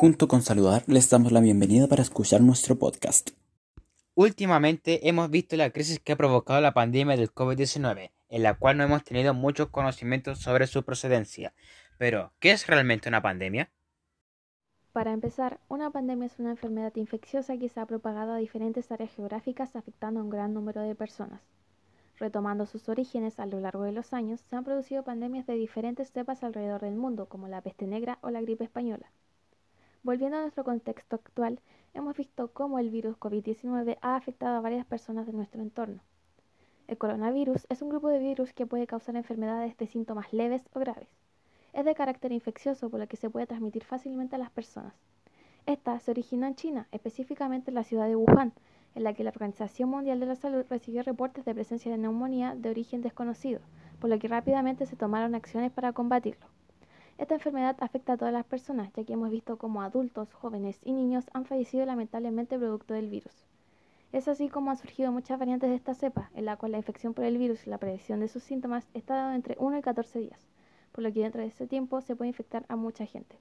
Junto con Saludar, les damos la bienvenida para escuchar nuestro podcast. Últimamente hemos visto la crisis que ha provocado la pandemia del COVID-19, en la cual no hemos tenido muchos conocimientos sobre su procedencia. Pero, ¿qué es realmente una pandemia? Para empezar, una pandemia es una enfermedad infecciosa que se ha propagado a diferentes áreas geográficas afectando a un gran número de personas. Retomando sus orígenes a lo largo de los años, se han producido pandemias de diferentes cepas alrededor del mundo, como la peste negra o la gripe española. Volviendo a nuestro contexto actual, hemos visto cómo el virus COVID-19 ha afectado a varias personas de nuestro entorno. El coronavirus es un grupo de virus que puede causar enfermedades de síntomas leves o graves. Es de carácter infeccioso por lo que se puede transmitir fácilmente a las personas. Esta se originó en China, específicamente en la ciudad de Wuhan, en la que la Organización Mundial de la Salud recibió reportes de presencia de neumonía de origen desconocido, por lo que rápidamente se tomaron acciones para combatirlo. Esta enfermedad afecta a todas las personas, ya que hemos visto cómo adultos, jóvenes y niños han fallecido lamentablemente producto del virus. Es así como han surgido muchas variantes de esta cepa, en la cual la infección por el virus y la prevención de sus síntomas está dado entre 1 y 14 días, por lo que dentro de ese tiempo se puede infectar a mucha gente.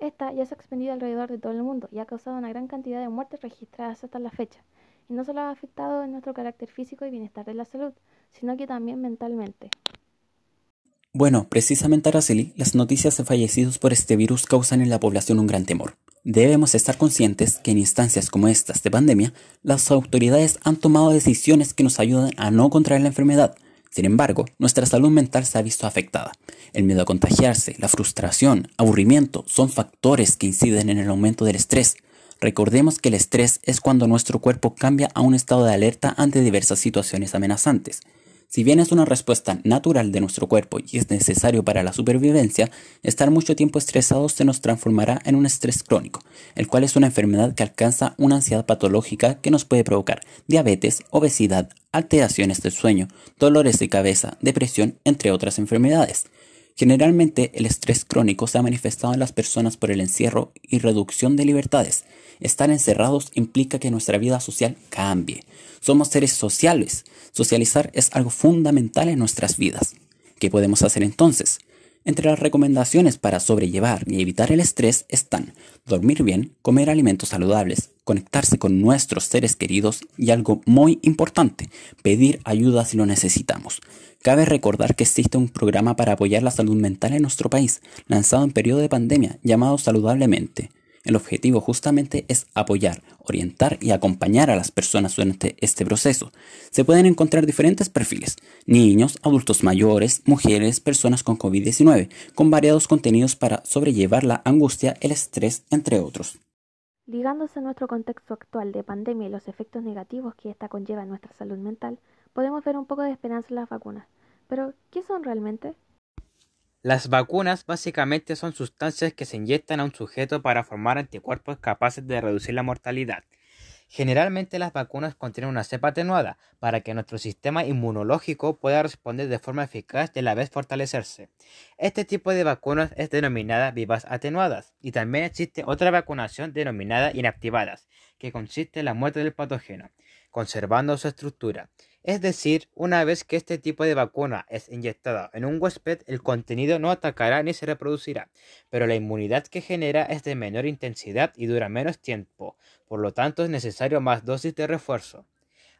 Esta ya se ha expandido alrededor de todo el mundo y ha causado una gran cantidad de muertes registradas hasta la fecha, y no solo ha afectado en nuestro carácter físico y bienestar de la salud, sino que también mentalmente. Bueno, precisamente Araceli, las noticias de fallecidos por este virus causan en la población un gran temor. Debemos estar conscientes que en instancias como estas de pandemia, las autoridades han tomado decisiones que nos ayudan a no contraer la enfermedad. Sin embargo, nuestra salud mental se ha visto afectada. El miedo a contagiarse, la frustración, aburrimiento son factores que inciden en el aumento del estrés. Recordemos que el estrés es cuando nuestro cuerpo cambia a un estado de alerta ante diversas situaciones amenazantes. Si bien es una respuesta natural de nuestro cuerpo y es necesario para la supervivencia, estar mucho tiempo estresados se nos transformará en un estrés crónico, el cual es una enfermedad que alcanza una ansiedad patológica que nos puede provocar diabetes, obesidad, alteraciones del sueño, dolores de cabeza, depresión, entre otras enfermedades. Generalmente el estrés crónico se ha manifestado en las personas por el encierro y reducción de libertades. Estar encerrados implica que nuestra vida social cambie. Somos seres sociales. Socializar es algo fundamental en nuestras vidas. ¿Qué podemos hacer entonces? Entre las recomendaciones para sobrellevar y evitar el estrés están dormir bien, comer alimentos saludables, conectarse con nuestros seres queridos y algo muy importante, pedir ayuda si lo necesitamos. Cabe recordar que existe un programa para apoyar la salud mental en nuestro país, lanzado en periodo de pandemia, llamado Saludablemente. El objetivo justamente es apoyar, orientar y acompañar a las personas durante este proceso. Se pueden encontrar diferentes perfiles, niños, adultos mayores, mujeres, personas con COVID-19, con variados contenidos para sobrellevar la angustia, el estrés, entre otros. Ligándose a nuestro contexto actual de pandemia y los efectos negativos que esta conlleva en nuestra salud mental, podemos ver un poco de esperanza en las vacunas. Pero, ¿qué son realmente? Las vacunas básicamente son sustancias que se inyectan a un sujeto para formar anticuerpos capaces de reducir la mortalidad. Generalmente las vacunas contienen una cepa atenuada para que nuestro sistema inmunológico pueda responder de forma eficaz y a la vez fortalecerse. Este tipo de vacunas es denominada vivas atenuadas y también existe otra vacunación denominada inactivadas, que consiste en la muerte del patógeno, conservando su estructura. Es decir, una vez que este tipo de vacuna es inyectada en un huésped, el contenido no atacará ni se reproducirá, pero la inmunidad que genera es de menor intensidad y dura menos tiempo, por lo tanto es necesario más dosis de refuerzo.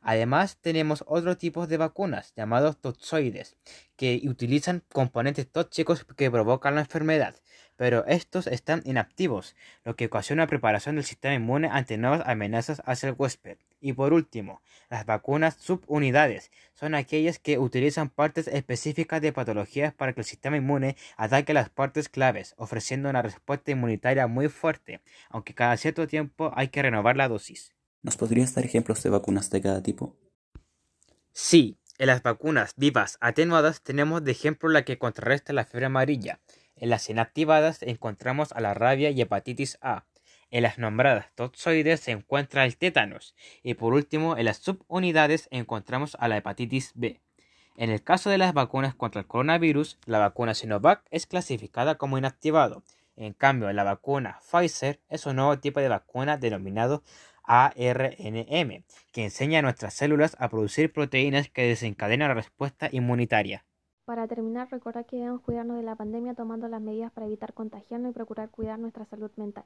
Además, tenemos otros tipos de vacunas llamados toxoides, que utilizan componentes tóxicos que provocan la enfermedad, pero estos están inactivos, lo que ocasiona preparación del sistema inmune ante nuevas amenazas hacia el huésped. Y por último, las vacunas subunidades son aquellas que utilizan partes específicas de patologías para que el sistema inmune ataque las partes claves, ofreciendo una respuesta inmunitaria muy fuerte, aunque cada cierto tiempo hay que renovar la dosis. ¿Nos podrías dar ejemplos de vacunas de cada tipo? Sí, en las vacunas vivas atenuadas tenemos de ejemplo la que contrarresta la fiebre amarilla. En las inactivadas encontramos a la rabia y hepatitis A. En las nombradas toxoides se encuentra el tétanos y por último en las subunidades encontramos a la hepatitis B. En el caso de las vacunas contra el coronavirus, la vacuna Sinovac es clasificada como inactivado. En cambio, la vacuna Pfizer es un nuevo tipo de vacuna denominado ARNM, que enseña a nuestras células a producir proteínas que desencadenan la respuesta inmunitaria. Para terminar, recordar que debemos cuidarnos de la pandemia tomando las medidas para evitar contagiarnos y procurar cuidar nuestra salud mental.